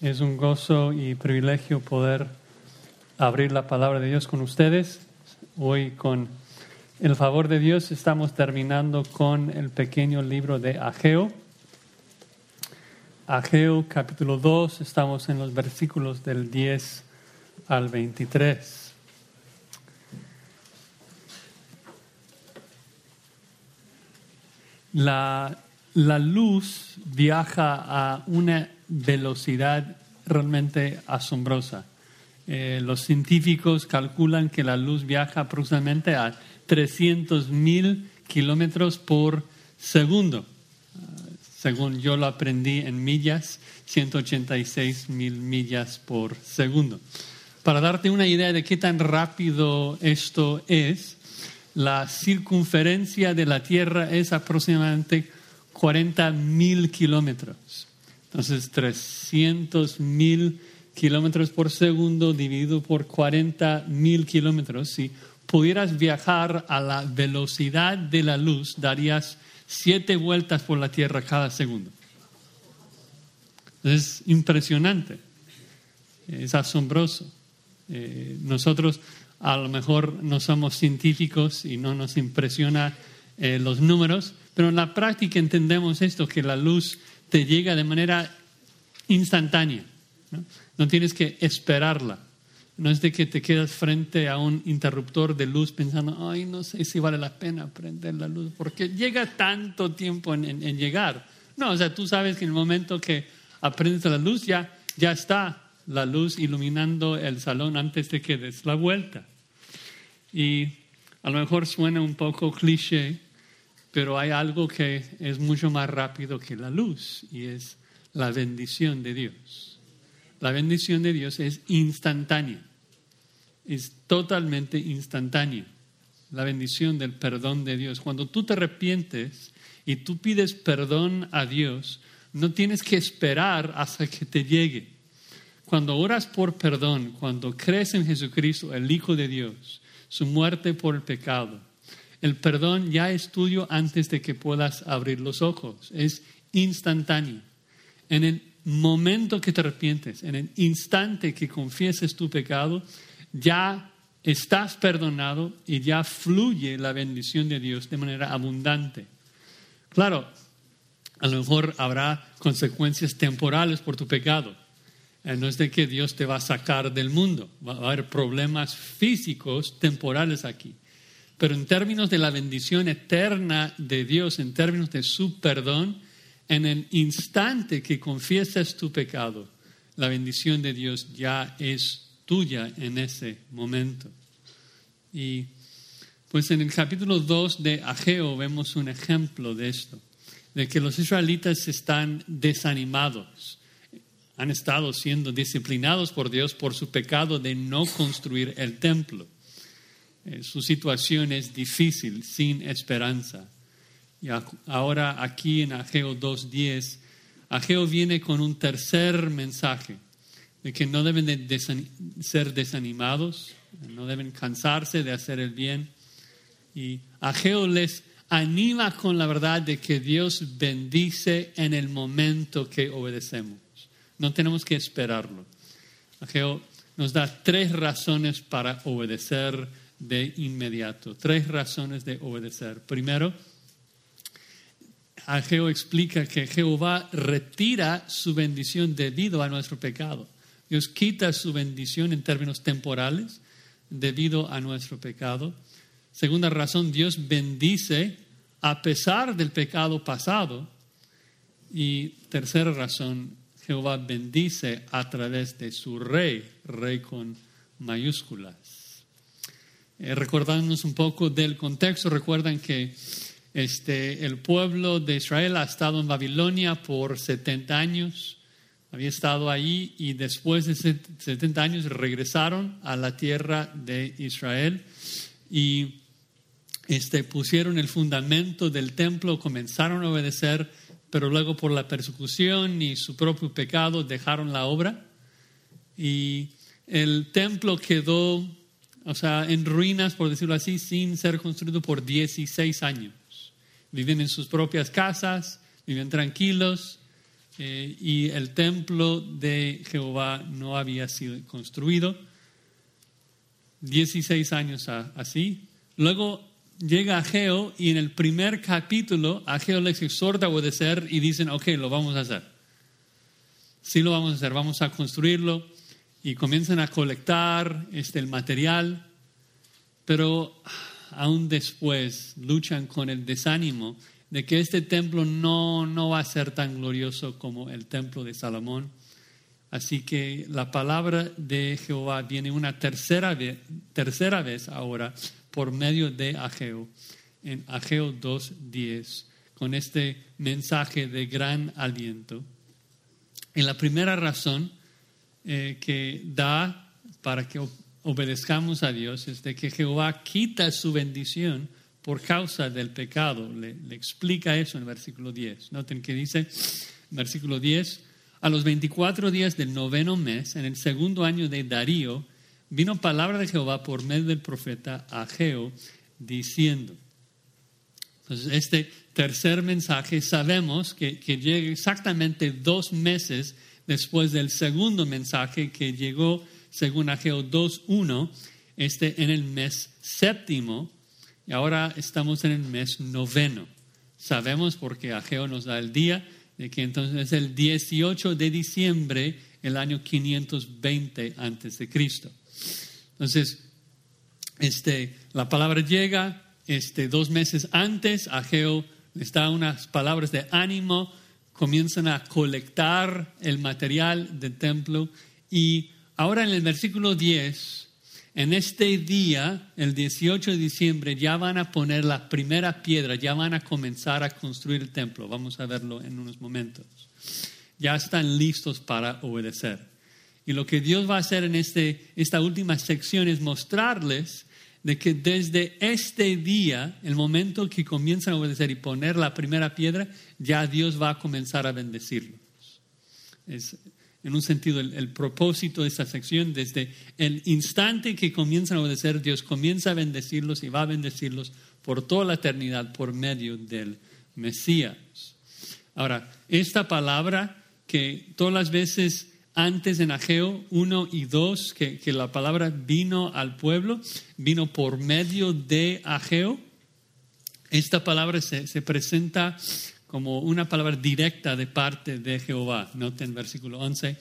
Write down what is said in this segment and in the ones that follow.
Es un gozo y privilegio poder abrir la palabra de Dios con ustedes. Hoy con el favor de Dios estamos terminando con el pequeño libro de Ageo. Ageo capítulo 2, estamos en los versículos del 10 al 23. La, la luz viaja a una velocidad realmente asombrosa. Eh, los científicos calculan que la luz viaja aproximadamente a 300 mil kilómetros por segundo. Uh, según yo lo aprendí en millas, 186 mil millas por segundo. Para darte una idea de qué tan rápido esto es, la circunferencia de la Tierra es aproximadamente 40 mil kilómetros. Entonces, 300 mil kilómetros por segundo dividido por 40 mil kilómetros. Si pudieras viajar a la velocidad de la luz, darías siete vueltas por la Tierra cada segundo. Es impresionante, es asombroso. Eh, nosotros a lo mejor no somos científicos y no nos impresiona eh, los números, pero en la práctica entendemos esto, que la luz te llega de manera instantánea. ¿no? tienes que esperarla. No es de que te quedas frente a un interruptor de luz pensando, ay, no sé si vale la pena prender la luz, porque llega tanto tiempo en, llegar. No, o sea, tú sabes que en el momento que aprendes la luz ya, ya está la luz iluminando el salón antes de que des la vuelta. Y a lo mejor suena un poco cliché, pero hay algo que es mucho más rápido que la luz y es la bendición de Dios. La bendición de Dios es instantánea, es totalmente instantánea. La bendición del perdón de Dios. Cuando tú te arrepientes y tú pides perdón a Dios, no tienes que esperar hasta que te llegue. Cuando oras por perdón, cuando crees en Jesucristo, el Hijo de Dios, su muerte por el pecado, el perdón ya es tuyo antes de que puedas abrir los ojos. Es instantáneo. En el momento que te arrepientes, en el instante que confieses tu pecado, ya estás perdonado y ya fluye la bendición de Dios de manera abundante. Claro, a lo mejor habrá consecuencias temporales por tu pecado. Eh, no es de que Dios te va a sacar del mundo, va a haber problemas físicos temporales aquí. Pero en términos de la bendición eterna de Dios, en términos de su perdón, en el instante que confiesas tu pecado, la bendición de Dios ya es tuya en ese momento. Y pues en el capítulo 2 de Ageo vemos un ejemplo de esto, de que los israelitas están desanimados, han estado siendo disciplinados por Dios por su pecado de no construir el templo. Eh, su situación es difícil, sin esperanza. Y ahora aquí en Ageo 2.10, Ageo viene con un tercer mensaje, de que no deben de ser desanimados, no deben cansarse de hacer el bien. Y Ageo les anima con la verdad de que Dios bendice en el momento que obedecemos. No tenemos que esperarlo. Ageo nos da tres razones para obedecer de inmediato. Tres razones de obedecer. Primero, Ageo explica que Jehová retira su bendición debido a nuestro pecado. Dios quita su bendición en términos temporales debido a nuestro pecado. Segunda razón, Dios bendice a pesar del pecado pasado. Y tercera razón, Jehová bendice a través de su rey, rey con mayúsculas. Eh, recordándonos un poco del contexto, recuerdan que este, el pueblo de Israel ha estado en Babilonia por 70 años, había estado ahí y después de 70 años regresaron a la tierra de Israel y este, pusieron el fundamento del templo, comenzaron a obedecer, pero luego por la persecución y su propio pecado dejaron la obra. Y el templo quedó o sea, en ruinas, por decirlo así, sin ser construido por 16 años. Viven en sus propias casas, viven tranquilos, eh, y el templo de Jehová no había sido construido. 16 años así. Luego llega Ageo y en el primer capítulo Ageo les exhorta a obedecer y dicen, ok, lo vamos a hacer. Sí lo vamos a hacer, vamos a construirlo y comienzan a colectar este, el material, pero aún después luchan con el desánimo de que este templo no, no va a ser tan glorioso como el templo de Salomón. Así que la palabra de Jehová viene una tercera vez, tercera vez ahora por medio de Ageo, en Ageo 2.10, con este mensaje de gran aliento. Y la primera razón eh, que da para que obedezcamos a Dios es de que Jehová quita su bendición por causa del pecado. Le, explica eso en el versículo 10. Noten que dice, versículo 10, a los 24 días del noveno mes, en el segundo año de Darío, vino palabra de Jehová por medio del profeta Ageo, diciendo. Entonces, este tercer mensaje sabemos que, que llega exactamente dos meses después del segundo mensaje que llegó, según Ageo 2.1, este en el mes séptimo, y ahora estamos en el mes noveno. Sabemos porque Ageo nos da el día de que entonces es el 18 de diciembre, el año 520 antes de Cristo. Entonces, este, la palabra llega este, dos meses antes, Ageo les da unas palabras de ánimo, comienzan a colectar el material del templo y ahora en el versículo 10, en este día, el 18 de diciembre, ya van a poner la primera piedra, ya van a comenzar a construir el templo. Vamos a verlo en unos momentos. Ya están listos para obedecer. Y lo que Dios va a hacer en este, esta última sección es mostrarles de que desde este día, el momento que comienzan a obedecer y poner la primera piedra, ya Dios va a comenzar a bendecirlos. Es, en un sentido, el, propósito de esta sección, desde el instante que comienzan a obedecer, Dios comienza a bendecirlos y va a bendecirlos por toda la eternidad por medio del Mesías. Ahora, esta palabra que todas las veces antes en Ageo 1 y 2 que, que, la palabra vino al pueblo, vino por medio de Ageo. Esta palabra se, se, presenta como una palabra directa de parte de Jehová. Noten versículo 11.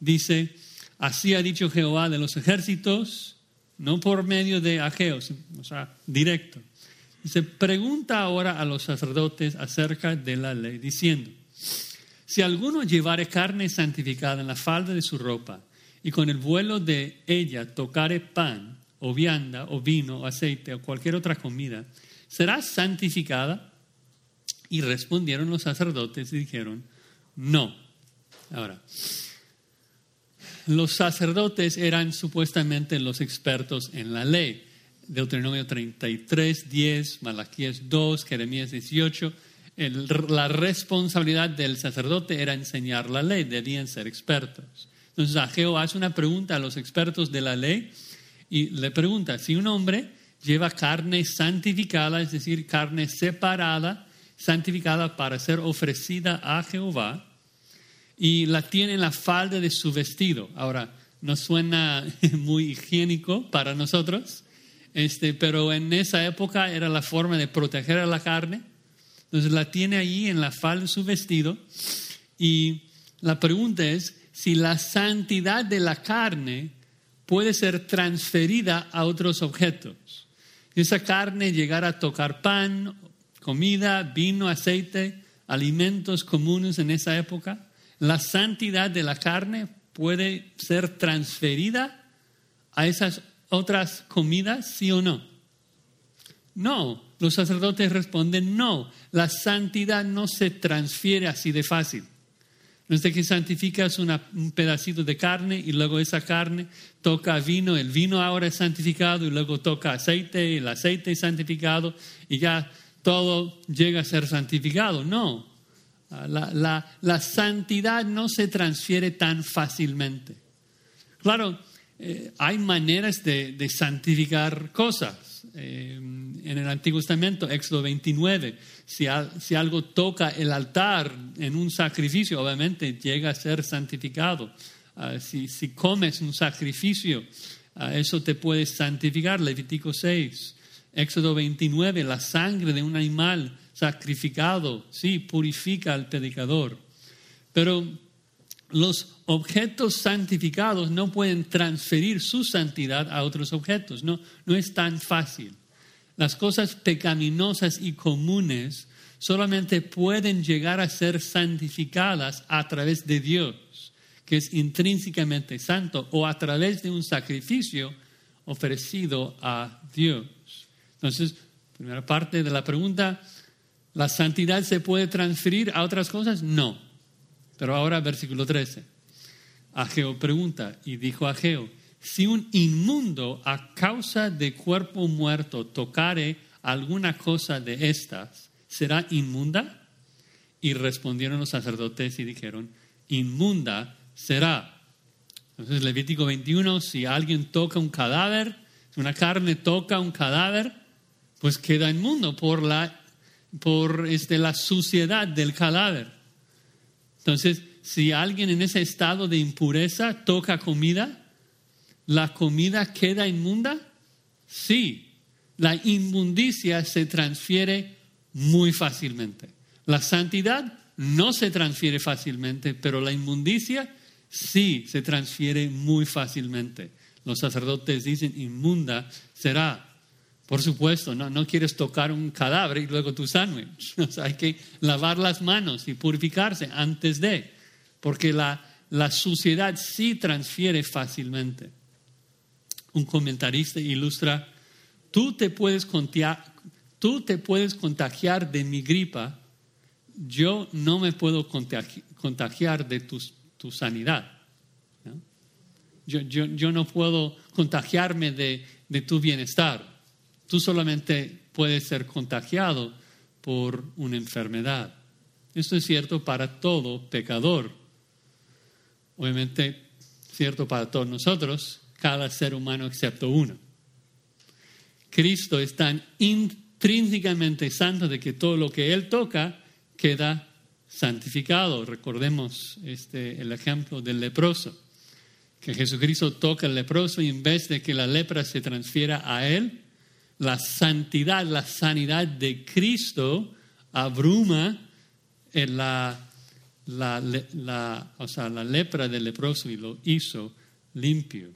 Dice, así ha dicho Jehová de los ejércitos, no por medio de Ageo, o sea, directo. Se pregunta ahora a los sacerdotes acerca de la ley, diciendo, si alguno llevare carne santificada en la falda de su ropa y con el vuelo de ella tocare pan o vianda o vino o aceite o cualquier otra comida, ¿será santificada? Y respondieron los sacerdotes y dijeron, no. Ahora, los sacerdotes eran supuestamente los expertos en la ley. Deuteronomio 33, 10, Malaquías 2, Jeremías 18 la responsabilidad del sacerdote era enseñar la ley, debían ser expertos. Entonces Ageo hace una pregunta a los expertos de la ley y le pregunta, si un hombre lleva carne santificada, es decir, carne separada, santificada para ser ofrecida a Jehová, y la tiene en la falda de su vestido. Ahora, no suena muy higiénico para nosotros, este, pero en esa época era la forma de proteger a la carne entonces la tiene ahí en la falda de su vestido y la pregunta es si la santidad de la carne puede ser transferida a otros objetos. Esa carne llegara a tocar pan, comida, vino, aceite, alimentos comunes en esa época, la santidad de la carne puede ser transferida a esas otras comidas, sí o no. No, los sacerdotes responden, no, la santidad no se transfiere así de fácil. No es de que santificas un pedacito de carne y luego esa carne toca vino, el vino ahora es santificado y luego toca aceite, el aceite es santificado y ya todo llega a ser santificado. No, la, santidad no se transfiere tan fácilmente. Claro, eh, hay maneras de santificar cosas Eh, en el Antiguo Testamento, Éxodo 29, si, algo toca el altar en un sacrificio, obviamente llega a ser santificado. Ah, si, si, comes un sacrificio, ah, eso te puede santificar. Levítico 6, Éxodo 29, la sangre de un animal sacrificado, sí, purifica al predicador. Pero los objetos santificados no pueden transferir su santidad a otros objetos. No, no es tan fácil. Las cosas pecaminosas y comunes solamente pueden llegar a ser santificadas a través de Dios, que es intrínsecamente santo, o a través de un sacrificio ofrecido a Dios. Entonces, primera parte de la pregunta, ¿la santidad se puede transferir a otras cosas? No. Pero ahora versículo 13. Ageo pregunta y dijo Ageo, si un inmundo a causa de cuerpo muerto tocare alguna cosa de estas, ¿será inmunda? Y respondieron los sacerdotes y dijeron, inmunda será. Entonces Levítico 21, si alguien toca un cadáver, si una carne toca un cadáver, pues queda inmundo por la, por este, la suciedad del cadáver. Entonces, si alguien en ese estado de impureza toca comida, ¿la comida queda inmunda? Sí, la inmundicia se transfiere muy fácilmente. La santidad no se transfiere fácilmente, pero la inmundicia sí se transfiere muy fácilmente. Los sacerdotes dicen, inmunda será. Por supuesto, no, no quieres tocar un cadáver y luego tu sándwich. hay que lavar las manos y purificarse antes de, porque la, la suciedad sí transfiere fácilmente. Un comentarista ilustra, tú te puedes contagiar, tú te puedes contagiar de mi gripa, yo no me puedo contagiar de tu, tu sanidad. Yo, yo, yo, no puedo contagiarme de, de tu bienestar Tú solamente puedes ser contagiado por una enfermedad. Esto es cierto para todo pecador. Obviamente, cierto para todos nosotros, cada ser humano excepto uno. Cristo es tan intrínsecamente santo de que todo lo que Él toca queda santificado. Recordemos este, el ejemplo del leproso, que Jesucristo toca al leproso y en vez de que la lepra se transfiera a Él, la santidad, la sanidad de Cristo abruma en la, la, o sea, la lepra del leproso y lo hizo limpio.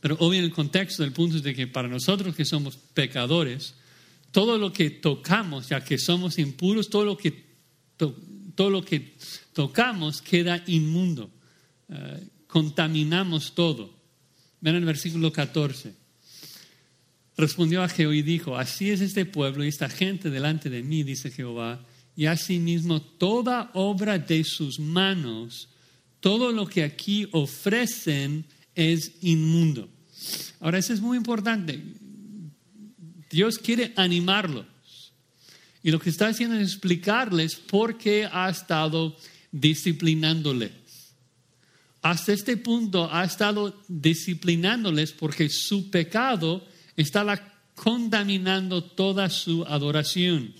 Pero obvio en el contexto del punto es de que para nosotros que somos pecadores, todo lo que tocamos, ya que somos impuros, todo lo que, todo lo que tocamos queda inmundo. Eh, contaminamos todo. Ven el versículo 14. Respondió a Jehová y dijo, así es este pueblo y esta gente delante de mí, dice Jehová, y asimismo toda obra de sus manos, todo lo que aquí ofrecen es inmundo. Ahora, eso es muy importante. Dios quiere animarlos. Y lo que está haciendo es explicarles por qué ha estado disciplinándoles. Hasta este punto ha estado disciplinándoles porque su pecado estaba contaminando toda su adoración.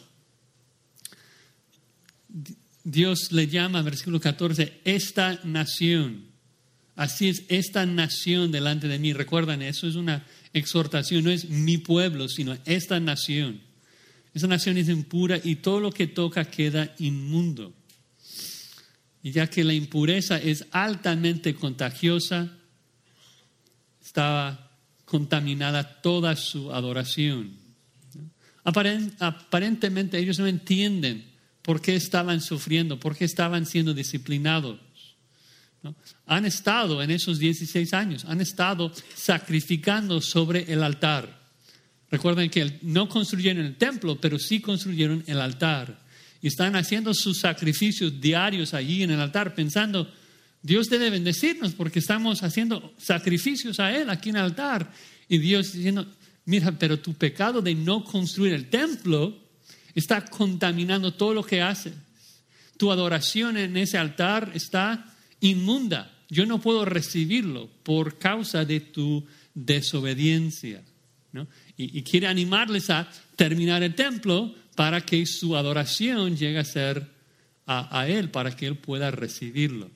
Dios le llama, versículo 14, esta nación. Así es, esta nación delante de mí. Recuerdan, eso es una exhortación, no es mi pueblo, sino esta nación. Esa nación es impura y todo lo que toca queda inmundo. Y ya que la impureza es altamente contagiosa, estaba contaminada toda su adoración. Aparentemente ellos no entienden por qué estaban sufriendo, por qué estaban siendo disciplinados. Han estado en esos 16 años, han estado sacrificando sobre el altar. Recuerden que no construyeron el templo, pero sí construyeron el altar. Y están haciendo sus sacrificios diarios allí en el altar, pensando, Dios debe bendecirnos porque estamos haciendo sacrificios a Él aquí en el altar. Y Dios diciendo, mira, pero tu pecado de no construir el templo está contaminando todo lo que haces. Tu adoración en ese altar está inmunda. Yo no puedo recibirlo por causa de tu desobediencia. y, quiere animarles a terminar el templo para que su adoración llegue a ser a, Él, para que Él pueda recibirlo.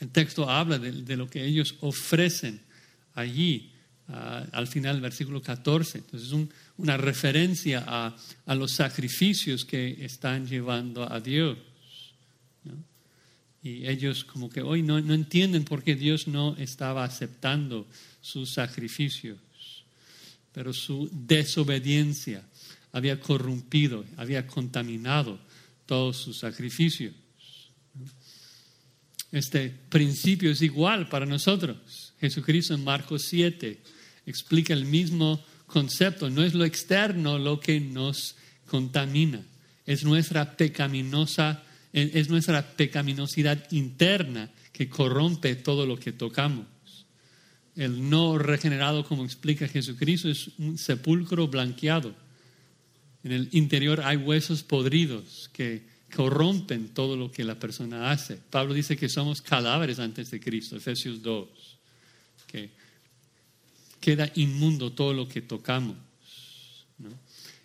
El texto habla de, lo que ellos ofrecen allí, ah, al final del versículo 14. Entonces es una referencia a, los sacrificios que están llevando a Dios. Y ellos como que hoy no, no entienden por qué Dios no estaba aceptando sus sacrificios, pero su desobediencia había corrompido, había contaminado todos sus sacrificios. Este principio es igual para nosotros. Jesucristo en Marcos 7 explica el mismo concepto. No es lo externo lo que nos contamina, es nuestra pecaminosa, es nuestra pecaminosidad interna que corrompe todo lo que tocamos. El no regenerado, como explica Jesucristo, es un sepulcro blanqueado. En el interior hay huesos podridos que corrompen todo lo que la persona hace. Pablo dice que somos cadáveres antes de Cristo, Efesios 2, que queda inmundo todo lo que tocamos.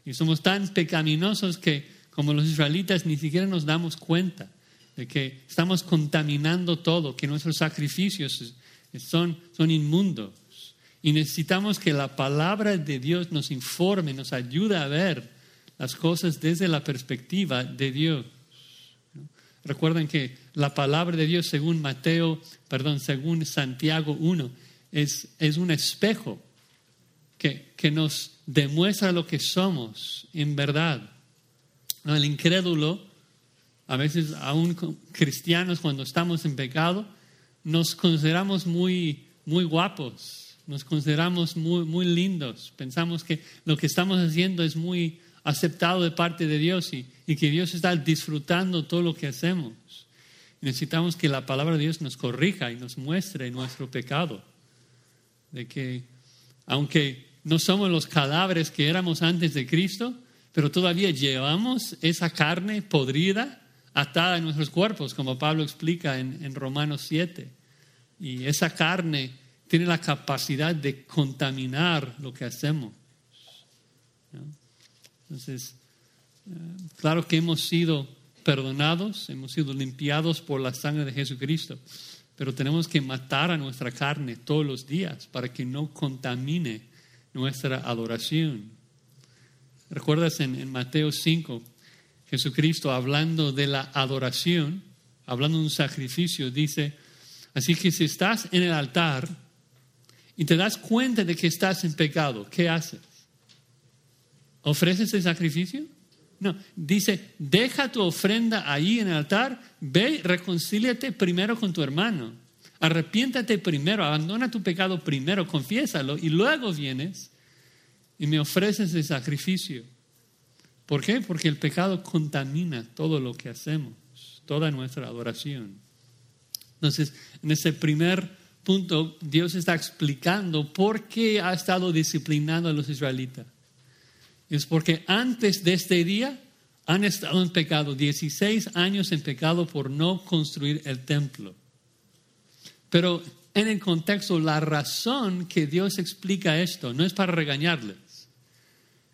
Y somos tan pecaminosos que, como los israelitas, ni siquiera nos damos cuenta de que estamos contaminando todo, que nuestros sacrificios son, son inmundos. Y necesitamos que la palabra de Dios nos informe, nos ayude a ver las cosas desde la perspectiva de Dios. Recuerden que la palabra de Dios, según Mateo, perdón, según Santiago 1, es, es un espejo que, que, nos demuestra lo que somos en verdad. El incrédulo, a veces aún cristianos cuando estamos en pecado, nos consideramos muy, muy guapos, nos consideramos muy, muy lindos, pensamos que lo que estamos haciendo es muy aceptado de parte de Dios y, que Dios está disfrutando todo lo que hacemos. Necesitamos que la palabra de Dios nos corrija y nos muestre nuestro pecado, de que aunque no somos los cadáveres que éramos antes de Cristo, pero todavía llevamos esa carne podrida atada en nuestros cuerpos, como Pablo explica en, Romanos 7. Y esa carne tiene la capacidad de contaminar lo que hacemos. Entonces, eh, claro que hemos sido perdonados, hemos sido limpiados por la sangre de Jesucristo, pero tenemos que matar a nuestra carne todos los días para que no contamine nuestra adoración. ¿Recuerdas en, en Mateo 5? Jesucristo hablando de la adoración, hablando de un sacrificio, dice, así que si estás en el altar y te das cuenta de que estás en pecado, ¿qué haces? ¿Ofreces el sacrificio? No, dice, deja tu ofrenda ahí en el altar, ve, reconcíliate primero con tu hermano, arrepiéntate primero, abandona tu pecado primero, confiésalo y luego vienes y me ofreces el sacrificio. ¿Por qué? Porque el pecado contamina todo lo que hacemos, toda nuestra adoración. Entonces, en ese primer punto, Dios está explicando por qué ha estado disciplinando a los israelitas. Es porque antes de este día han estado en pecado, 16 años en pecado por no construir el templo. Pero en el contexto, la razón que Dios explica esto no es para regañarles.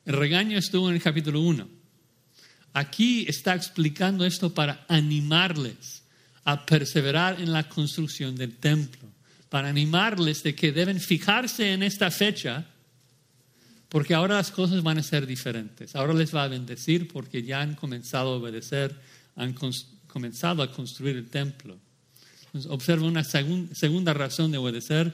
El regaño estuvo en el capítulo 1. Aquí está explicando esto para animarles a perseverar en la construcción del templo, para animarles de que deben fijarse en esta fecha, porque ahora las cosas van a ser diferentes. Ahora les va a bendecir porque ya han comenzado a obedecer, han comenzado a construir el templo. observa una segunda razón de obedecer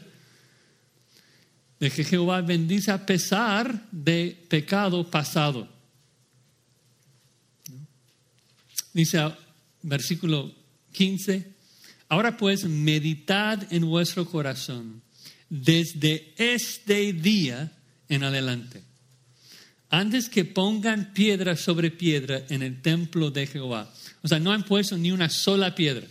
de que Jehová bendice a pesar de pecado pasado. Dice versículo 15, ahora pues meditad en vuestro corazón desde este día en adelante, antes que pongan piedra sobre piedra en el templo de Jehová. O sea, no han puesto ni una sola piedra.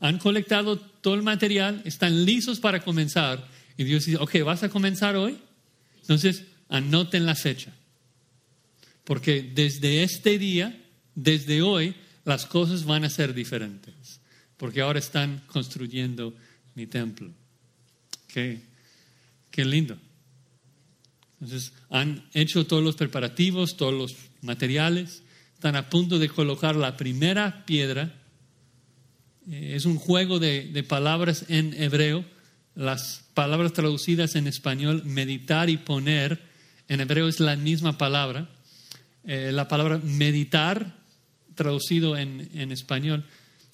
Han colectado todo el material, están listos para comenzar y Dios dice, ok, ¿vas a comenzar hoy? Entonces, anoten la fecha. Porque desde este día, desde hoy, las cosas van a ser diferentes. Porque ahora están construyendo mi templo. Qué, qué lindo. Entonces han hecho todos los preparativos, todos los materiales, están a punto de colocar la primera piedra. Eh, es un juego de, palabras en hebreo. Las palabras traducidas en español, meditar y poner, en hebreo es la misma palabra. Eh, la palabra meditar, traducido en, en español,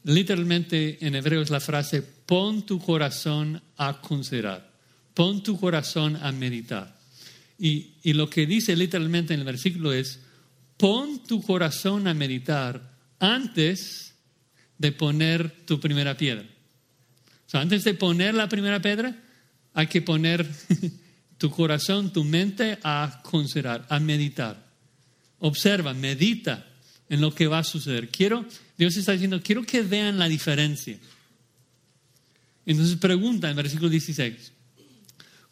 literalmente en hebreo es la frase, pon tu corazón a considerar, pon tu corazón a meditar. Y, lo que dice literalmente en el versículo es, pon tu corazón a meditar antes de poner tu primera piedra. O antes de poner la primera piedra, hay que poner tu corazón, tu mente a considerar, a meditar. Observa, medita en lo que va a suceder. Quiero, Dios está diciendo, quiero que vean la diferencia. Entonces pregunta en versículo 16,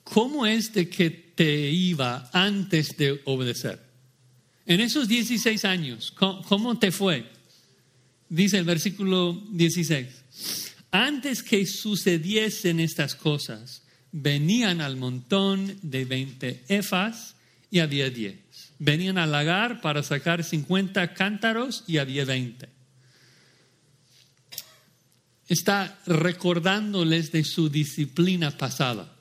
¿cómo es de que iba antes de obedecer? En esos 16 años, ¿cómo te fue? Dice el versículo 16, antes que sucediesen estas cosas, venían al montón de 20 efas y había 10. Venían al lagar para sacar 50 cántaros y había 20 está recordándoles de su disciplina pasada,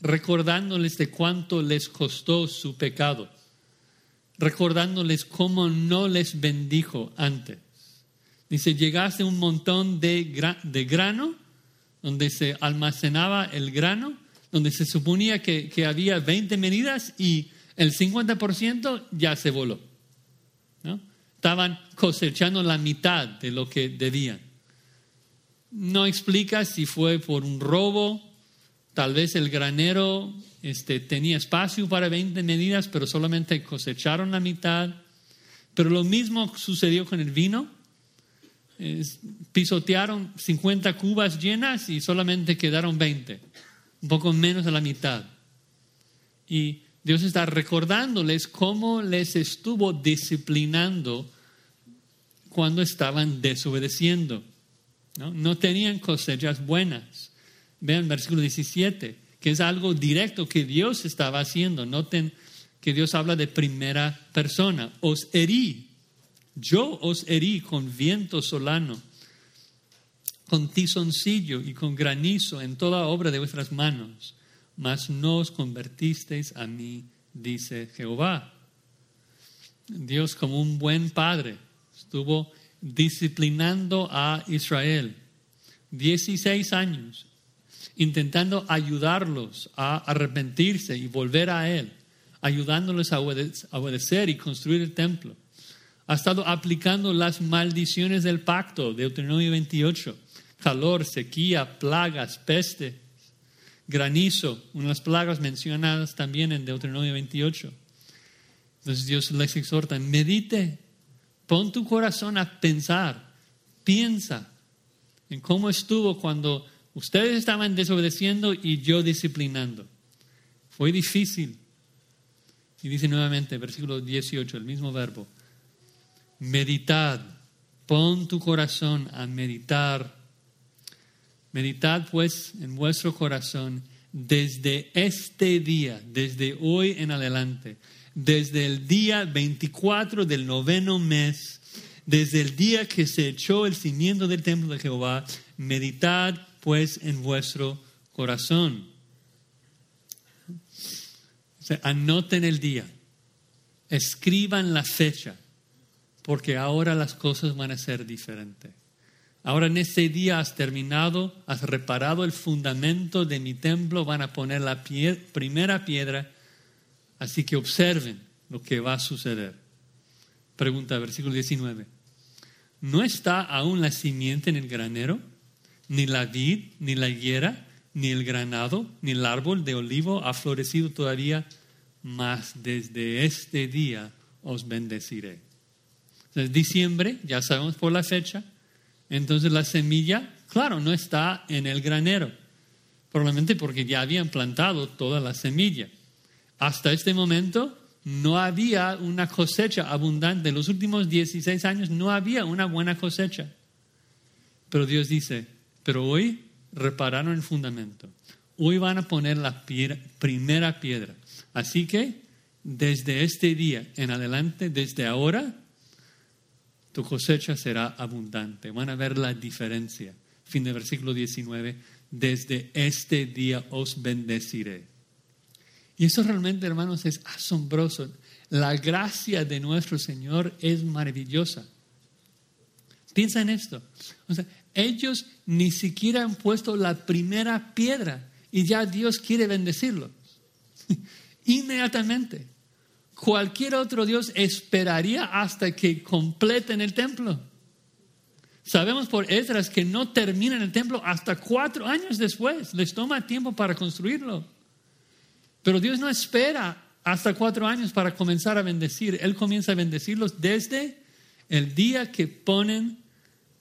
recordándoles de cuánto les costó su pecado, recordándoles cómo no les bendijo antes. Dice, llegaste un montón de, de grano, donde se almacenaba el grano, donde se suponía que, que había 20 medidas y el 50% ya se voló. ¿no? Estaban cosechando la mitad de lo que debían. No explica si fue por un robo, tal vez el granero este, tenía espacio para 20 medidas, pero solamente cosecharon la mitad. Pero lo mismo sucedió con el vino. pisotearon 50 cubas llenas y solamente quedaron 20, un poco menos de la mitad. Y Dios está recordándoles cómo les estuvo disciplinando cuando estaban desobedeciendo. ¿no? tenían cosechas buenas. Vean versículo 17, que es algo directo que Dios estaba haciendo. Noten que Dios habla de primera persona. Os herí, yo os herí con viento solano, con tizoncillo y con granizo en toda obra de vuestras manos, mas no os convertisteis a mí, dice Jehová. Dios como un buen padre estuvo disciplinando a Israel. 16 años, intentando ayudarlos a arrepentirse y volver a Él, ayudándoles a obedecer y construir el templo. Ha estado aplicando las maldiciones del pacto, Deuteronomio 28, calor, sequía, plagas, peste, granizo, unas plagas mencionadas también en Deuteronomio 28. Entonces Dios les exhorta, medite Pon tu corazón a pensar, piensa en cómo estuvo cuando ustedes estaban desobedeciendo y yo disciplinando. Fue difícil. Y dice nuevamente, versículo 18, el mismo verbo. Meditad, pon tu corazón a meditar. Meditad pues en vuestro corazón desde este día, desde hoy en adelante desde el día 24 del noveno mes, desde el día que se echó el cimiento del templo de Jehová, meditad pues en vuestro corazón. anoten el día, escriban la fecha, porque ahora las cosas van a ser diferentes. Ahora en ese día has terminado, has reparado el fundamento de mi templo, van a poner la primera piedra Así que observen lo que va a suceder. Pregunta, versículo 19. ¿No está aún la simiente en el granero? Ni la vid, ni la higuera, ni el granado, ni el árbol de olivo ha florecido todavía, mas desde este día os bendeciré. Es diciembre, ya sabemos por la fecha, entonces la semilla, claro, no está en el granero, probablemente porque ya habían plantado toda la semilla. Hasta este momento no había una cosecha abundante. En los últimos 16 años no había una buena cosecha. Pero Dios dice, pero hoy repararon el fundamento. Hoy van a poner la primera piedra. Así que desde este día en adelante, desde ahora, tu cosecha será abundante. Van a ver la diferencia. Fin del versículo 19. Desde este día os bendeciré. Y eso realmente, hermanos, es asombroso. La gracia de nuestro Señor es maravillosa. Piensa en esto. O sea, ellos ni siquiera han puesto la primera piedra y ya Dios quiere bendecirlos. Inmediatamente. Cualquier otro Dios esperaría hasta que completen el templo. Sabemos por Esdras que no terminan el templo hasta cuatro años después. Les toma tiempo para construirlo. Pero Dios no espera hasta cuatro años para comenzar a bendecir. Él comienza a bendecirlos desde el día que ponen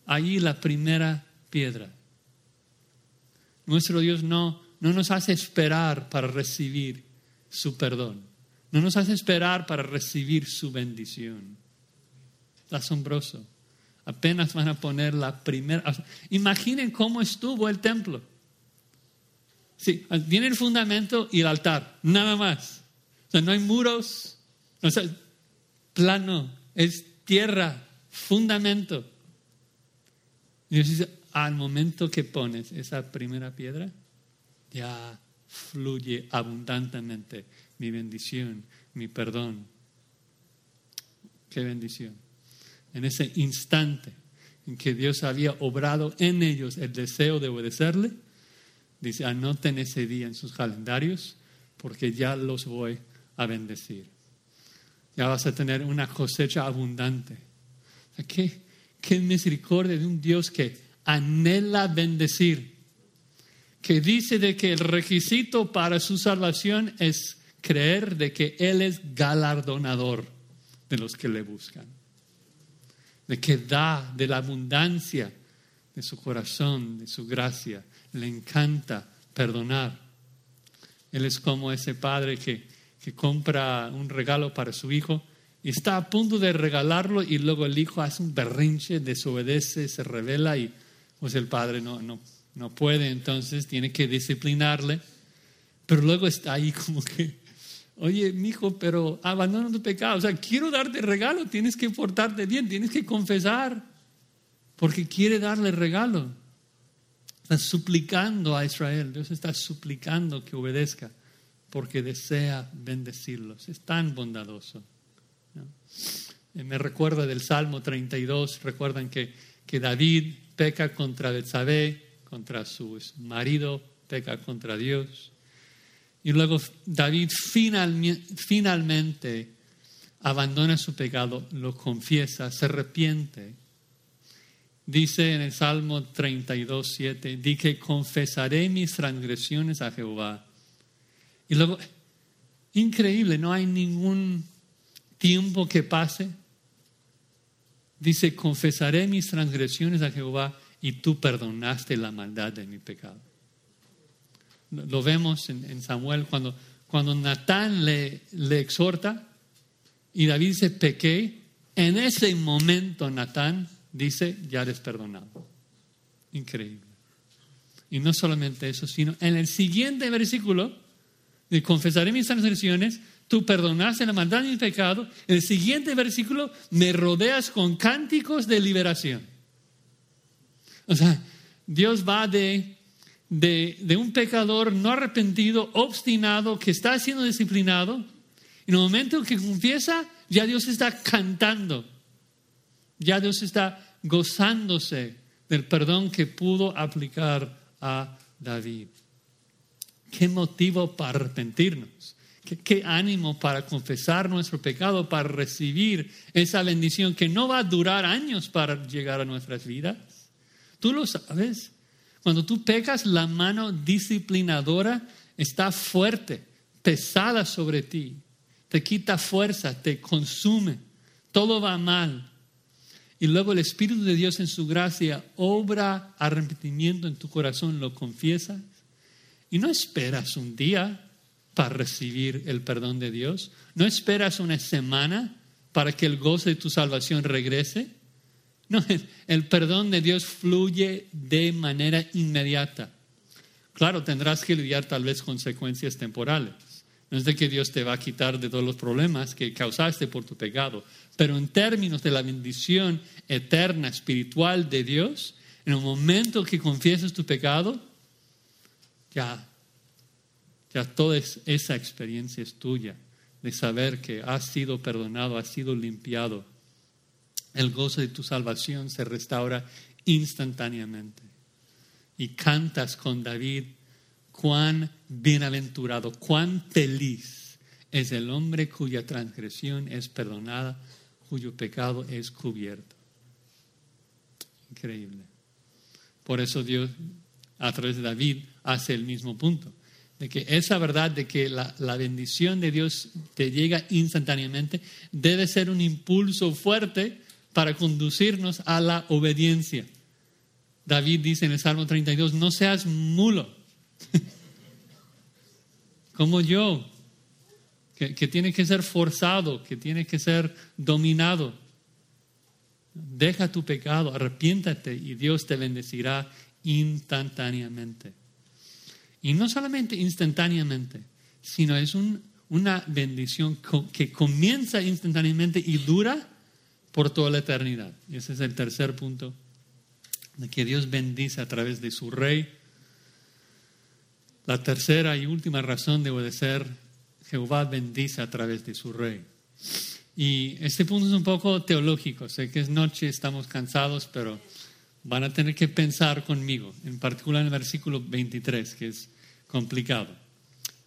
allí la primera piedra. Nuestro Dios no, no nos hace esperar para recibir su perdón. No nos hace esperar para recibir su bendición. Es asombroso. Apenas van a poner la primera. Imaginen cómo estuvo el templo. Sí, tiene el fundamento y el altar, nada más. O sea, no hay muros, o sea, plano, es tierra, fundamento. Dios dice, al momento que pones esa primera piedra, ya fluye abundantemente mi bendición, mi perdón. Qué bendición. En ese instante en que Dios había obrado en ellos el deseo de obedecerle, Dice, anoten ese día en sus calendarios porque ya los voy a bendecir. Ya vas a tener una cosecha abundante. ¿Qué, qué misericordia de un Dios que anhela bendecir, que dice de que el requisito para su salvación es creer de que Él es galardonador de los que le buscan, de que da de la abundancia de su corazón, de su gracia, le encanta perdonar. Él es como ese padre que, que compra un regalo para su hijo y está a punto de regalarlo y luego el hijo hace un berrinche, desobedece, se revela y pues el padre no, no, no puede, entonces tiene que disciplinarle. Pero luego está ahí como que, oye, mi hijo, pero abandona tu pecado. O sea, quiero darte regalo, tienes que portarte bien, tienes que confesar, porque quiere darle regalo. Está suplicando a Israel, Dios está suplicando que obedezca porque desea bendecirlos. Es tan bondadoso. Eh, me recuerda del Salmo 32, recuerdan que, que David peca contra Betsabé, contra su marido, peca contra Dios. Y luego David finalmente abandona su pecado, lo confiesa, se arrepiente Dice en el Salmo 32, 7, di que confesaré mis transgresiones a Jehová. Y luego, increíble, no hay ningún tiempo que pase. Dice, confesaré mis transgresiones a Jehová y tú perdonaste la maldad de mi pecado. Lo vemos en, Samuel cuando, cuando Natán le, le exhorta y David dice, pequé. En ese momento Natán dice, ya eres perdonado. Increíble. Y no solamente eso, sino en el siguiente versículo, confesaré mis transgresiones, tú perdonaste la maldad y el pecado. En el siguiente versículo, me rodeas con cánticos de liberación. O sea, Dios va de, de, un pecador no arrepentido, obstinado, que está siendo disciplinado. En el momento que confiesa, ya Dios está cantando ya Dios está gozándose del perdón que pudo aplicar a David. ¿Qué motivo para arrepentirnos? ¿Qué, ánimo para confesar nuestro pecado, para recibir esa bendición que no va a durar años para llegar a nuestras vidas? Tú lo sabes. Cuando tú pecas, la mano disciplinadora está fuerte, pesada sobre ti. Te quita fuerza, te consume. Todo va mal y luego el Espíritu de Dios en su gracia obra arrepentimiento en tu corazón, lo confiesas y no esperas un día para recibir el perdón de Dios, no esperas una semana para que el goce de tu salvación regrese. No, el perdón de Dios fluye de manera inmediata. Claro, tendrás que lidiar tal vez consecuencias temporales, No es de que Dios te va a quitar de todos los problemas que causaste por tu pecado, pero en términos de la bendición eterna, espiritual de Dios, en el momento que confiesas tu pecado, ya, ya toda esa experiencia es tuya, de saber que has sido perdonado, has sido limpiado. El gozo de tu salvación se restaura instantáneamente. Y cantas con David, cuán bienaventurado, cuán feliz es el hombre cuya transgresión es perdonada, cuyo pecado es cubierto. Increíble. Por eso Dios, a través de David, hace el mismo punto. De que esa verdad de que la, bendición de Dios te llega instantáneamente debe ser un impulso fuerte para conducirnos a la obediencia. David dice en el Salmo 32, no seas mulo, como yo, que, que, tiene que ser forzado, que tiene que ser dominado. Deja tu pecado, arrepiéntate y Dios te bendecirá instantáneamente. Y no solamente instantáneamente, sino es un, una bendición que comienza instantáneamente y dura por toda la eternidad. Ese es el tercer punto, de que Dios bendice a través de su rey. La tercera y última razón de obedecer, Jehová bendice a través de su rey. Y este punto es un poco teológico, sé que es noche, estamos cansados, pero van a tener que pensar conmigo, en particular en el versículo 23, que es complicado.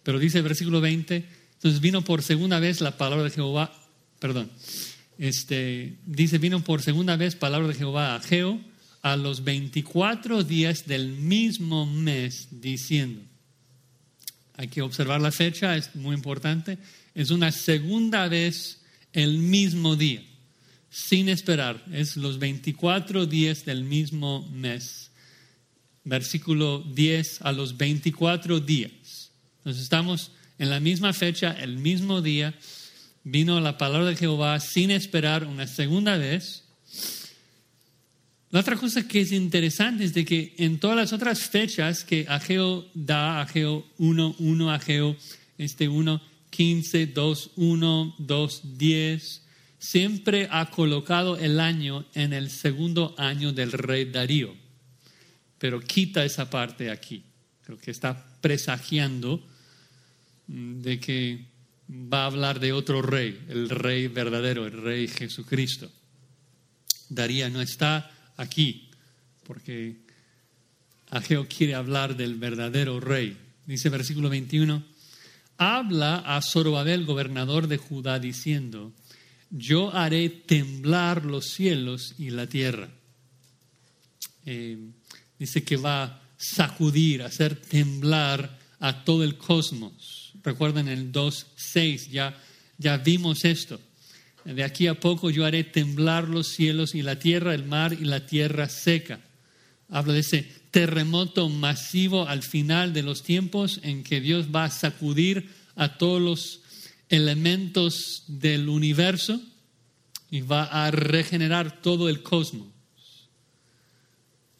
Pero dice el versículo 20, entonces vino por segunda vez la palabra de Jehová, perdón, este, dice, vino por segunda vez palabra de Jehová a Geo a los 24 días del mismo mes, diciendo, hay que observar la fecha, es muy importante, es una segunda vez el mismo día, sin esperar, es los 24 días del mismo mes. Versículo 10 a los 24 días. Entonces estamos en la misma fecha, el mismo día, vino la palabra de Jehová sin esperar una segunda vez. La otra cosa que es interesante es de que en todas las otras fechas que Ageo da, Ageo 1, 1, Ageo este 1, 15, 2, 1, 2, 10, siempre ha colocado el año en el segundo año del rey Darío. Pero quita esa parte aquí. Creo que está presagiando mm, de que va a hablar de otro rey, el rey verdadero, el rey Jesucristo. Daría no está aquí porque Ageo quiere hablar del verdadero rey. Dice versículo 21, habla a Zorobabel, gobernador de Judá, diciendo, yo haré temblar los cielos y la tierra. Eh, dice que va a sacudir, hacer temblar a todo el cosmos Recuerden el 2.6, ya, ya vimos esto. De aquí a poco yo haré temblar los cielos y la tierra, el mar y la tierra seca. Habla de ese terremoto masivo al final de los tiempos en que Dios va a sacudir a todos los elementos del universo y va a regenerar todo el cosmos.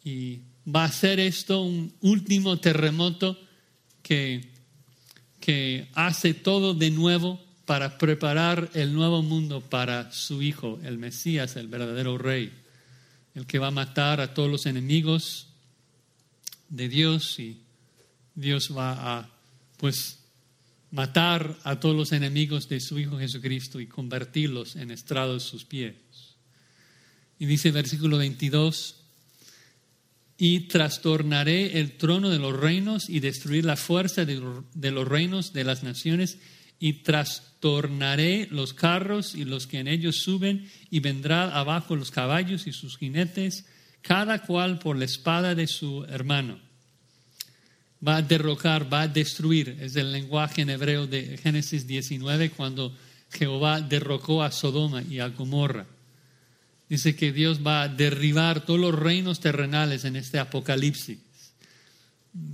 Y va a ser esto un último terremoto que que hace todo de nuevo para preparar el nuevo mundo para su Hijo, el Mesías, el verdadero Rey, el que va a matar a todos los enemigos de Dios y Dios va a, pues, matar a todos los enemigos de su Hijo Jesucristo y convertirlos en estrados sus pies. Y dice versículo 22, y trastornaré el trono de los reinos y destruir la fuerza de, los reinos de las naciones y trastornaré los carros y los que en ellos suben y vendrá abajo los caballos y sus jinetes, cada cual por la espada de su hermano. Va a derrocar, va a destruir, es el lenguaje en hebreo de Génesis 19 cuando Jehová derrocó a Sodoma y a Gomorra. Dice que Dios va a derribar todos los reinos terrenales en este apocalipsis.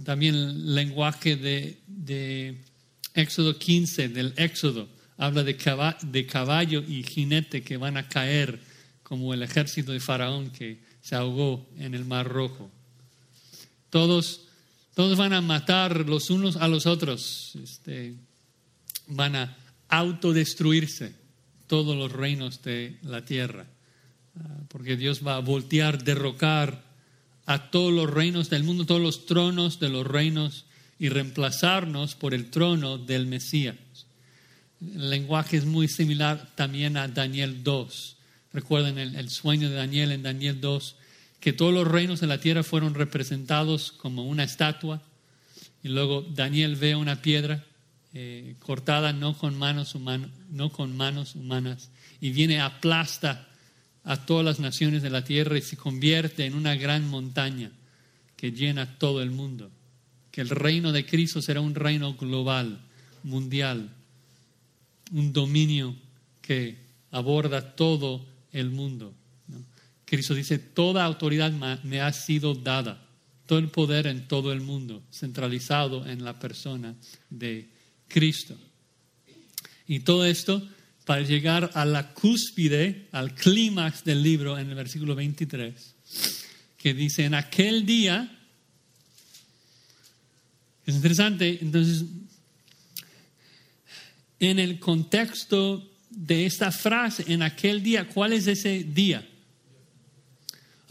También el lenguaje de, Éxodo 15, del Éxodo, habla de caballo, de caballo y jinete que van a caer como el ejército de Faraón que se ahogó en el Mar Rojo. Todos, todos van a matar los unos a los otros. Este, van a autodestruirse todos los reinos de la tierra, ah, porque Dios va a voltear, derrocar a todos los reinos del mundo, todos los tronos de los reinos y reemplazarnos por el trono del Mesías. El lenguaje es muy similar también a Daniel 2. Recuerden el, sueño de Daniel en Daniel 2, que todos los reinos de la tierra fueron representados como una estatua y luego Daniel ve una piedra eh, cortada no con, manos no con manos humanas y viene aplasta a todas las naciones de la tierra y se convierte en una gran montaña que llena todo el mundo. Que el reino de Cristo será un reino global, mundial, un dominio que aborda todo el mundo. Cristo dice, toda autoridad me ha sido dada, todo el poder en todo el mundo, centralizado en la persona de Cristo. Y todo esto para llegar a la cúspide, al clímax del libro en el versículo 23, que dice, en aquel día, es interesante, entonces, en el contexto de esta frase, en aquel día, ¿cuál es ese día?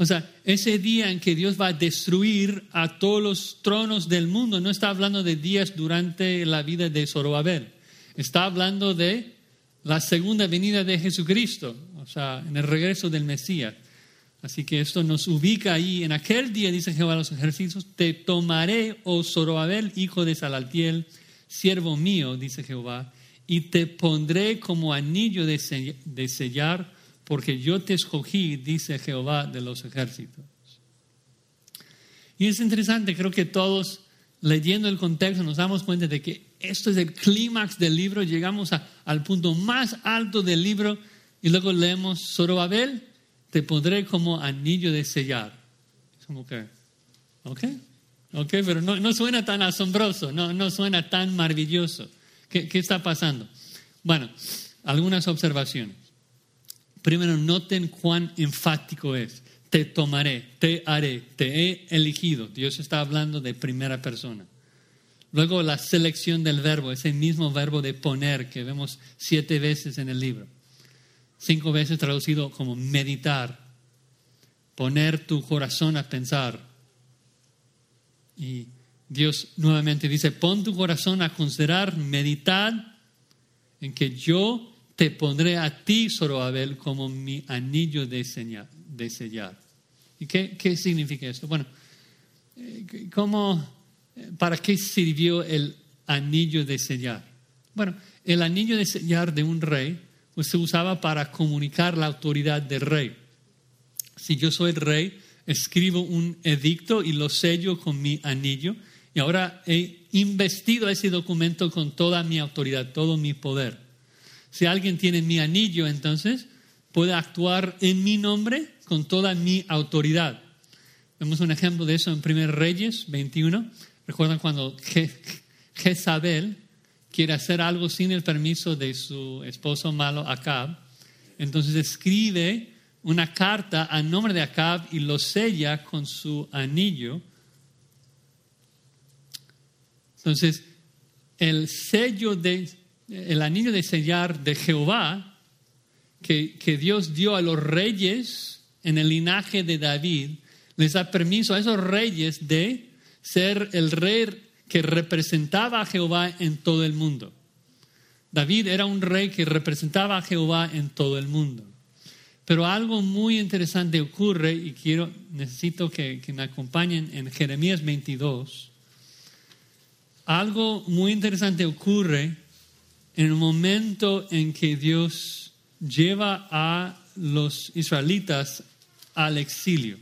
O sea, ese día en que Dios va a destruir a todos los tronos del mundo, no está hablando de días durante la vida de Zorobabel, está hablando de la segunda venida de Jesucristo, o sea, en el regreso del Mesías. Así que esto nos ubica ahí. En aquel día, dice Jehová a los ejércitos, te tomaré, oh Zorobabel, hijo de Salaltiel, siervo mío, dice Jehová, y te pondré como anillo de sellar porque yo te escogí, dice Jehová de los ejércitos. Y es interesante, creo que todos leyendo el contexto nos damos cuenta de que esto es el clímax del libro, llegamos al punto más alto del libro y luego leemos, Zorobabel, te pondré como anillo de sellar. Es como que, ok, ok, pero no, suena tan asombroso, no, no suena tan maravilloso. ¿Qué, ¿Qué está pasando? Bueno, algunas observaciones. Primero, noten cuán enfático es. Te tomaré, te haré, te he elegido. Dios está hablando de primera persona. Luego la selección del verbo, ese mismo verbo de poner que vemos siete veces en el libro. Cinco veces traducido como meditar, poner tu corazón a pensar. Y Dios nuevamente dice, pon tu corazón a considerar, meditar en que yo te pondré a ti, Zorobabel, como mi anillo de, de sellar. ¿Y qué, qué, significa esto? Bueno, eh, ¿cómo, ¿para qué sirvió el anillo de sellar? Bueno, el anillo de sellar de un rey pues, se usaba para comunicar la autoridad del rey. Si yo soy el rey, escribo un edicto y lo sello con mi anillo y ahora he investido ese documento con toda mi autoridad, todo mi poder. Si alguien tiene mi anillo, entonces puede actuar en mi nombre con toda mi autoridad. Vemos un ejemplo de eso en 1 Reyes 21. Recuerdan cuando Jezabel quiere hacer algo sin el permiso de su esposo malo Acab. Entonces escribe una carta a nombre de Acab y lo sella con su anillo. Entonces, el sello de el anillo de sellar de Jehová que, que Dios dio a los reyes en el linaje de David, les da permiso a esos reyes de ser el rey que representaba a Jehová en todo el mundo. David era un rey que representaba a Jehová en todo el mundo. Pero algo muy interesante ocurre y quiero, necesito que, que me acompañen en Jeremías 22. Algo muy interesante ocurre en el momento en que Dios lleva a los israelitas al exilio.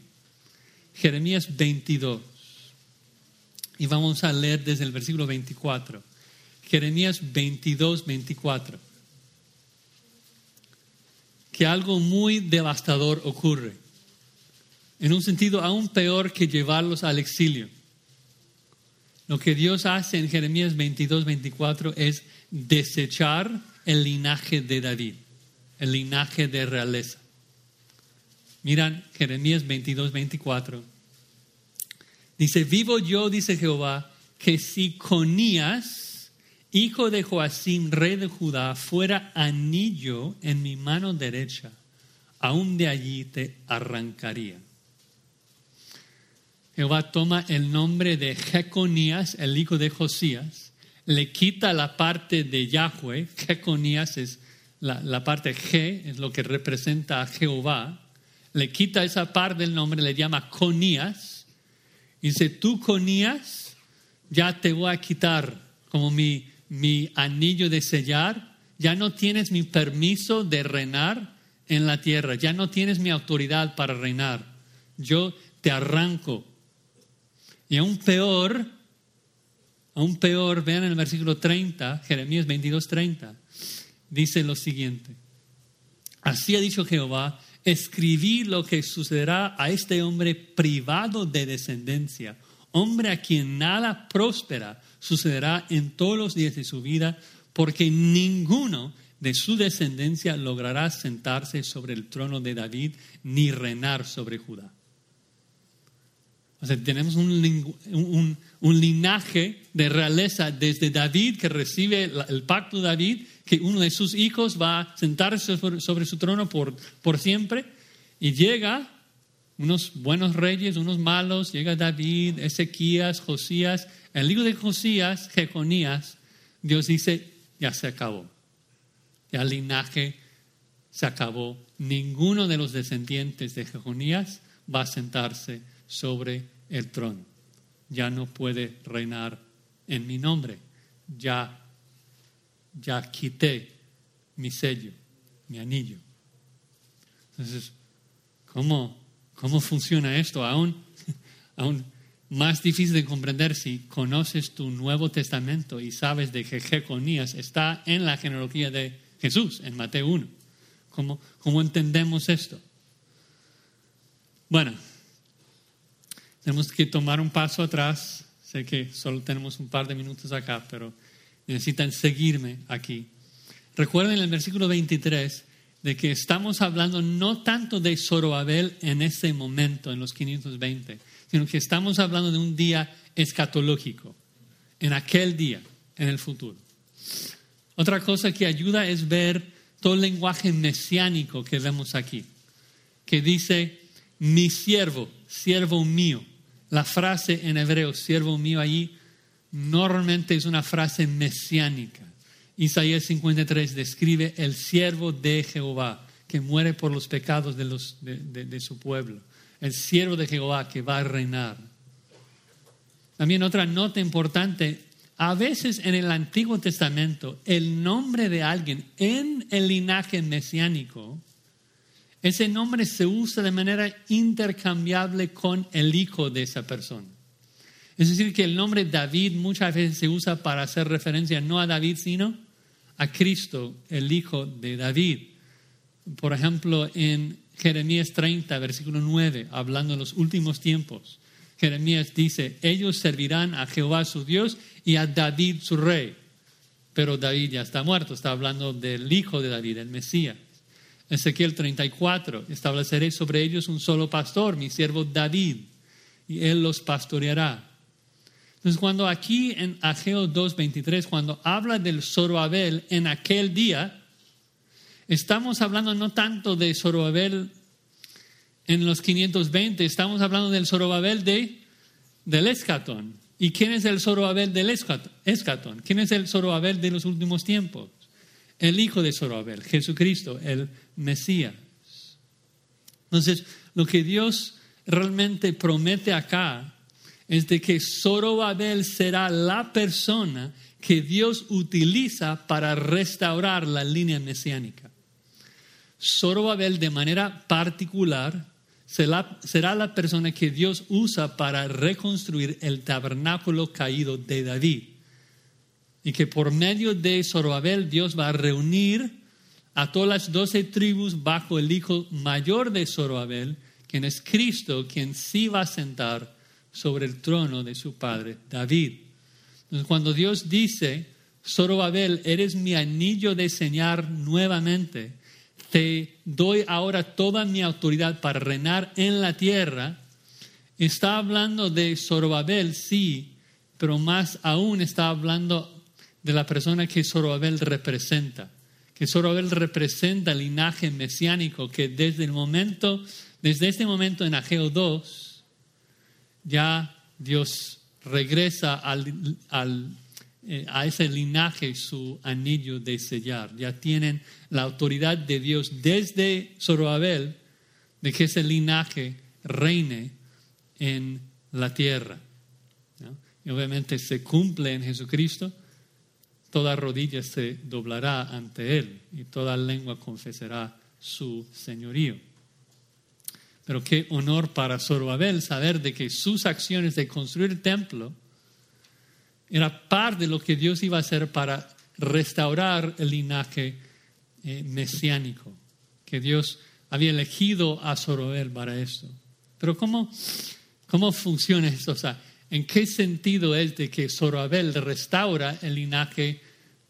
Jeremías 22. Y vamos a leer desde el versículo 24. Jeremías 22, 24. Que algo muy devastador ocurre. En un sentido aún peor que llevarlos al exilio. Lo que Dios hace en Jeremías 22, 24 es desechar el linaje de David, el linaje de realeza. Miran Jeremías 22, 24. Dice, vivo yo, dice Jehová, que si Conías, hijo de Joacim, rey de Judá, fuera anillo en mi mano derecha, aún de allí te arrancaría. Jehová toma el nombre de Jeconías, el hijo de Josías, le quita la parte de Yahweh, Jeconías es la, la parte G, es lo que representa a Jehová, le quita esa parte del nombre, le llama Conías, y dice, tú Conías, ya te voy a quitar como mi, mi anillo de sellar, ya no tienes mi permiso de reinar en la tierra, ya no tienes mi autoridad para reinar, yo te arranco. Y aún peor, aún peor, vean en el versículo 30, Jeremías 22, 30, dice lo siguiente, así ha dicho Jehová, escribí lo que sucederá a este hombre privado de descendencia, hombre a quien nada próspera sucederá en todos los días de su vida, porque ninguno de su descendencia logrará sentarse sobre el trono de David ni reinar sobre Judá. O sea, tenemos un, linaje de realeza desde David que recibe el pacto de David, que uno de sus hijos va a sentarse sobre, su trono por, por siempre, y llega unos buenos reyes, unos malos, llega David, Ezequías, Josías, el hijo de Josías, Jeconías, Dios dice, ya se acabó, ya el linaje se acabó, ninguno de los descendientes de Jeconías va a sentarse sobre el trono. Ya no puede reinar en mi nombre. Ya, ya quité mi sello, mi anillo. Entonces, ¿cómo, cómo funciona esto? Aún, aún más difícil de comprender si conoces tu Nuevo Testamento y sabes de que Jeconías está en la genealogía de Jesús, en Mateo 1. ¿Cómo, cómo entendemos esto? Bueno, tenemos que tomar un paso atrás. Sé que solo tenemos un par de minutos acá, pero necesitan seguirme aquí. Recuerden el versículo 23 de que estamos hablando no tanto de Zoroabel en ese momento, en los 520, sino que estamos hablando de un día escatológico, en aquel día, en el futuro. Otra cosa que ayuda es ver todo el lenguaje mesiánico que vemos aquí, que dice, mi siervo, siervo mío. La frase en hebreo, siervo mío, allí normalmente es una frase mesiánica. Isaías 53 describe el siervo de Jehová que muere por los pecados de, de, su pueblo. El siervo de Jehová que va a reinar. También otra nota importante, a veces en el Antiguo Testamento el nombre de alguien en el linaje mesiánico ese nombre se usa de manera intercambiable con el hijo de esa persona. Es decir, que el nombre David muchas veces se usa para hacer referencia no a David, sino a Cristo, el hijo de David. Por ejemplo, en Jeremías 30, versículo 9, hablando de los últimos tiempos, Jeremías dice, ellos servirán a Jehová su Dios y a David su rey. Pero David ya está muerto, está hablando del hijo de David, el Mesías. Ezequiel 34, estableceré sobre ellos un solo pastor, mi siervo David, y él los pastoreará. Entonces, cuando aquí en Ageo 2.23, cuando habla del Zoroabel en aquel día, estamos hablando no tanto de Zoroabel en los 520, estamos hablando del Zorobabel de, del Escatón. ¿Y quién es el Zorobabel del Escatón? ¿Quién es el Zorobabel de los últimos tiempos? El hijo de Zorobabel, Jesucristo, el Mesías. Entonces, lo que Dios realmente promete acá es de que Zorobabel será la persona que Dios utiliza para restaurar la línea mesiánica. Zorobabel de manera particular será, la persona que Dios usa para reconstruir el tabernáculo caído de David. Y que por medio de Zorobabel Dios va a reunir a todas las doce tribus bajo el hijo mayor de Zoroabel, quien es Cristo, quien sí va a sentar sobre el trono de su padre David. Entonces, cuando Dios dice, Zorobabel, eres mi anillo de señar nuevamente, te doy ahora toda mi autoridad para reinar en la tierra, está hablando de Zorobabel, sí, pero más aún está hablando de la persona que Zorobabel representa. Que Zorobabel representa el linaje mesiánico que desde el momento, desde este momento en Ageo 2, ya Dios regresa al, al eh, a ese linaje su anillo de sellar. Ya tienen la autoridad de Dios desde Zorobabel de que ese linaje reine en la tierra. Y obviamente se cumple en Jesucristo, toda rodilla se doblará ante Él y toda lengua confesará su señorío. Pero qué honor para Zorobabel saber de que sus acciones de construir el templo era parte de lo que Dios iba a hacer para restaurar el linaje eh, mesiánico, que Dios había elegido a Zorobabel para esto. Pero ¿cómo, cómo funciona esto? O sea, ¿en qué sentido es de que Zorobabel restaura el linaje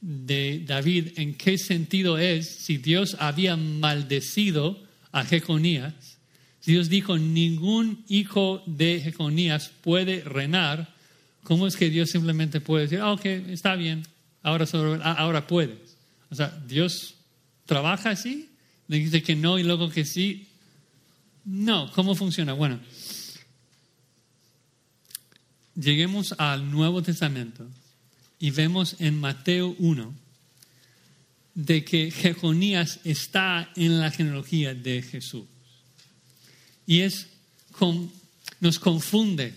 de David? ¿En qué sentido es si Dios había maldecido a Jeconías? Si Dios dijo, ningún hijo de Jeconías puede reinar, ¿Cómo es que Dios simplemente puede decir, ah, ok, está bien, ahora, ah, ahora puedes? O sea, Dios trabaja así, dice que no y luego que sí. No, ¿cómo funciona? Bueno, lleguemos al Nuevo Testamento y vemos en Mateo 1 de que Jeconías está en la genealogía de Jesús. Y es, nos confunde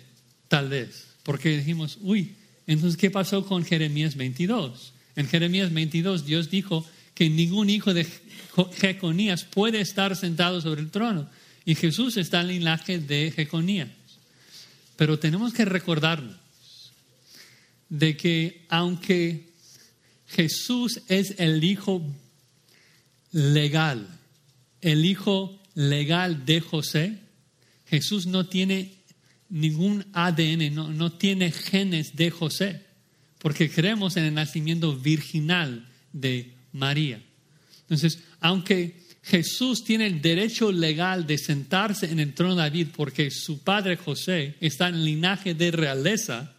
tal vez. Porque dijimos, uy, entonces, ¿qué pasó con Jeremías 22? En Jeremías 22 Dios dijo que ningún hijo de Jeconías puede estar sentado sobre el trono. Y Jesús está en el linaje de Jeconías. Pero tenemos que recordarnos de que aunque Jesús es el hijo legal, el hijo legal de José, Jesús no tiene ningún ADN, no, no tiene genes de José, porque creemos en el nacimiento virginal de María. Entonces, aunque Jesús tiene el derecho legal de sentarse en el trono de David porque su padre José está en linaje de realeza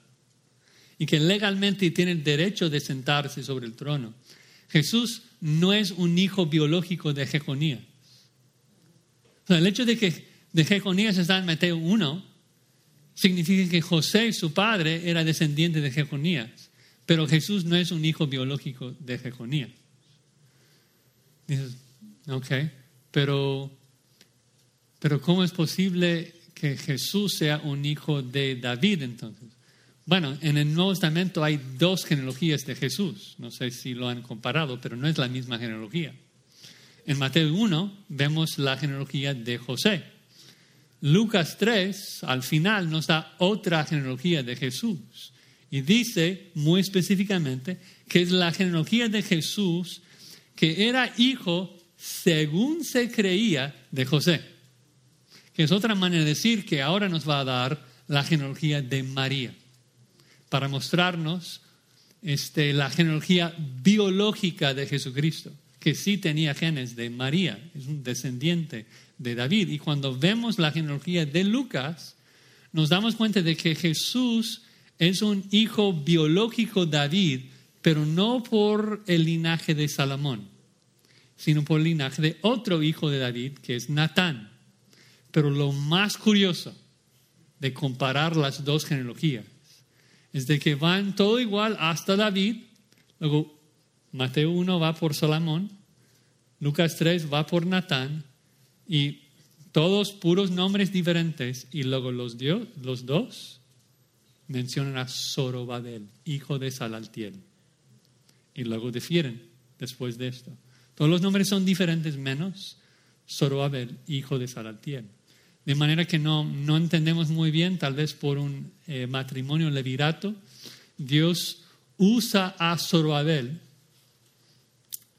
y que legalmente tiene el derecho de sentarse sobre el trono, Jesús no es un hijo biológico de Jeconías. el hecho de que de Jeconías está en Mateo 1 significa que José, su padre, era descendiente de Jeconías, pero Jesús no es un hijo biológico de Jeconías. Dices, ok, pero, pero ¿cómo es posible que Jesús sea un hijo de David entonces? Bueno, en el Nuevo Testamento hay dos genealogías de Jesús. No sé si lo han comparado, pero no es la misma genealogía. En Mateo 1 vemos la genealogía de José. Lucas 3, al final, nos da otra genealogía de Jesús. Y dice muy específicamente que es la genealogía de Jesús que era hijo según se creía de José. Que es otra manera de decir que ahora nos va a dar la genealogía de María. Para mostrarnos este, la genealogía biológica de Jesucristo, que sí tenía genes de María, es un descendiente de David. Y cuando vemos la genealogía de Lucas, nos damos cuenta de que Jesús es un hijo biológico de David, pero no por el linaje de Salomón, sino por el linaje de otro hijo de David, que es Natán. Pero lo más curioso de comparar las dos genealogías es de que van todo igual hasta David, luego Mateo 1 va por Salomón, Lucas 3 va por Natán, y todos puros nombres diferentes, y luego los, dos mencionan a Zorobabel, hijo de Salaltiel. Y luego difieren después de esto. Todos los nombres son diferentes menos Zorobabel, hijo de Salaltiel. De manera que no, no entendemos muy bien, tal vez por un eh, matrimonio levirato, Dios usa a Zorobabel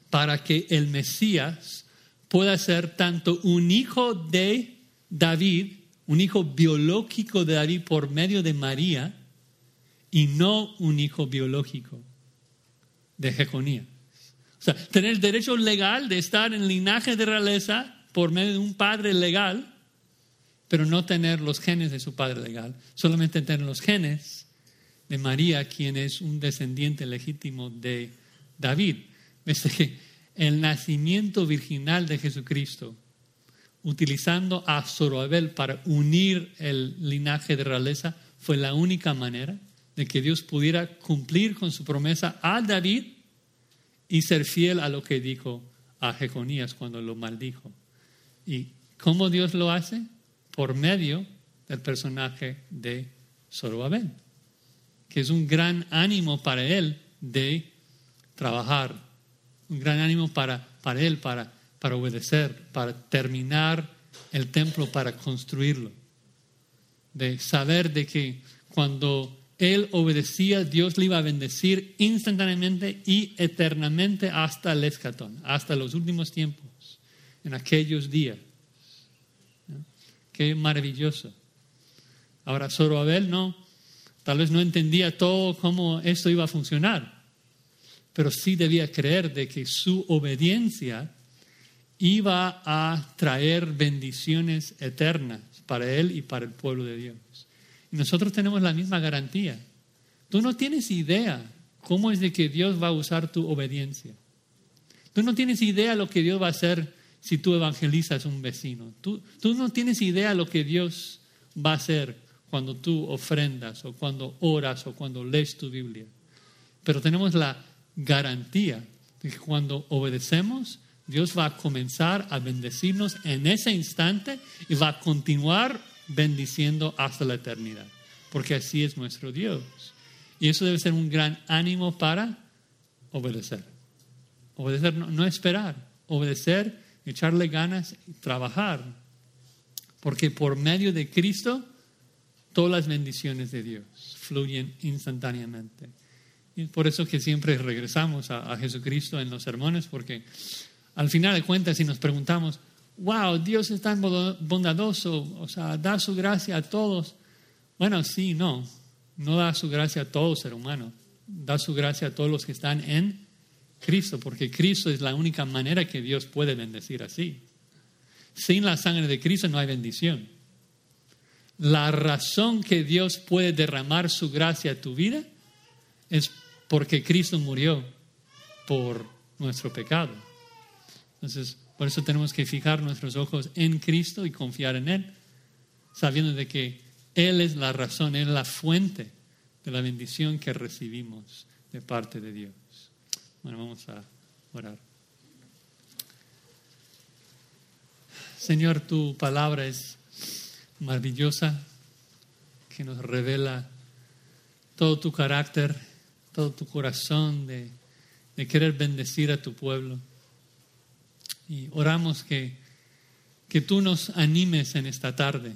para que el Mesías pueda ser tanto un hijo de David, un hijo biológico de David por medio de María, y no un hijo biológico de Jeconías. Sea, tener el derecho legal de estar en linaje de realeza por medio de un padre legal, pero no tener los genes de su padre legal, solamente tener los genes de María, quien es un descendiente legítimo de David. que el nacimiento virginal de Jesucristo, utilizando a Zorobabel para unir el linaje de realeza, fue la única manera de que Dios pudiera cumplir con su promesa a David y ser fiel a lo que dijo a Jeconías cuando lo maldijo. ¿Y cómo Dios lo hace? Por medio del personaje de Zorobabel, que es un gran ánimo para él de trabajar, un gran ánimo para, para él, para, para obedecer, para terminar el templo, para construirlo, de saber de que cuando él obedecía, Dios le iba a bendecir instantáneamente y eternamente hasta el escatón, hasta los últimos tiempos, en aquellos días. Qué maravilloso. Ahora, Zorobabel no, tal vez no entendía todo cómo esto iba a funcionar, pero sí debía creer de que su obediencia iba a traer bendiciones eternas para él y para el pueblo de Dios. Nosotros tenemos la misma garantía. Tú no tienes idea cómo es de que Dios va a usar tu obediencia. Tú no tienes idea lo que Dios va a hacer si tú evangelizas a un vecino. Tú, tú no tienes idea lo que Dios va a hacer cuando tú ofrendas o cuando oras o cuando lees tu Biblia. Pero tenemos la garantía de que cuando obedecemos, Dios va a comenzar a bendecirnos en ese instante y va a continuar bendiciendo hasta la eternidad, porque así es nuestro Dios. Y eso debe ser un gran ánimo para obedecer. Obedecer, no, esperar, obedecer, echarle ganas trabajar, porque por medio de Cristo todas las bendiciones de Dios fluyen instantáneamente. Y por eso que siempre regresamos a, a Jesucristo en los sermones, porque al final de cuentas, si nos preguntamos, wow, Dios es tan bondadoso, o sea, da su gracia a todos. Bueno, sí, no, no da su gracia a todo ser humano, da su gracia a todos los que están en Cristo, porque Cristo es la única manera que Dios puede bendecir así. Sin la sangre de Cristo no hay bendición. La razón que Dios puede derramar su gracia a tu vida es porque Cristo murió por nuestro pecado. Entonces, por eso tenemos que fijar nuestros ojos en Cristo y confiar en Él, sabiendo de que Él es la razón, Él es la fuente de la bendición que recibimos de parte de Dios. Bueno, vamos a orar. Señor, tu palabra es maravillosa, que nos revela todo tu carácter, todo tu corazón de, de querer bendecir a tu pueblo. Y oramos que, que tú nos animes en esta tarde.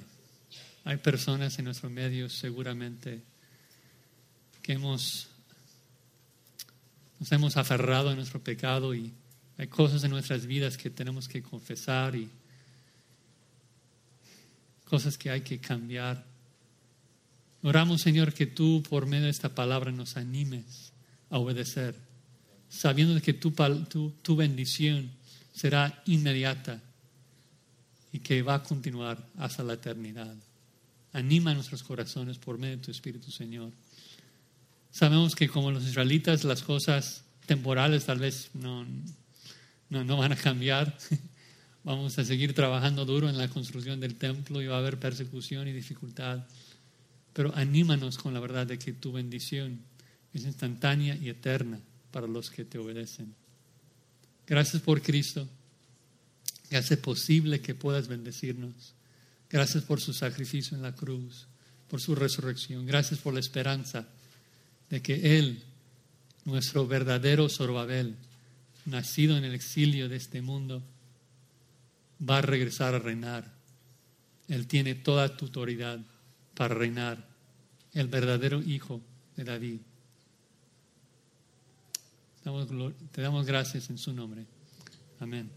Hay personas en nuestro medio seguramente que hemos, nos hemos aferrado a nuestro pecado y hay cosas en nuestras vidas que tenemos que confesar y cosas que hay que cambiar. Oramos, Señor, que tú por medio de esta palabra nos animes a obedecer, sabiendo que tu, tu, tu bendición será inmediata y que va a continuar hasta la eternidad. Anima nuestros corazones por medio de tu Espíritu, Señor. Sabemos que como los israelitas las cosas temporales tal vez no, no, no van a cambiar. Vamos a seguir trabajando duro en la construcción del templo y va a haber persecución y dificultad. Pero anímanos con la verdad de que tu bendición es instantánea y eterna para los que te obedecen. Gracias por Cristo, que hace posible que puedas bendecirnos. Gracias por su sacrificio en la cruz, por su resurrección. Gracias por la esperanza de que Él, nuestro verdadero Zorobabel, nacido en el exilio de este mundo, va a regresar a reinar. Él tiene toda tu autoridad para reinar, el verdadero Hijo de David. Te damos gracias en su nombre. Amén.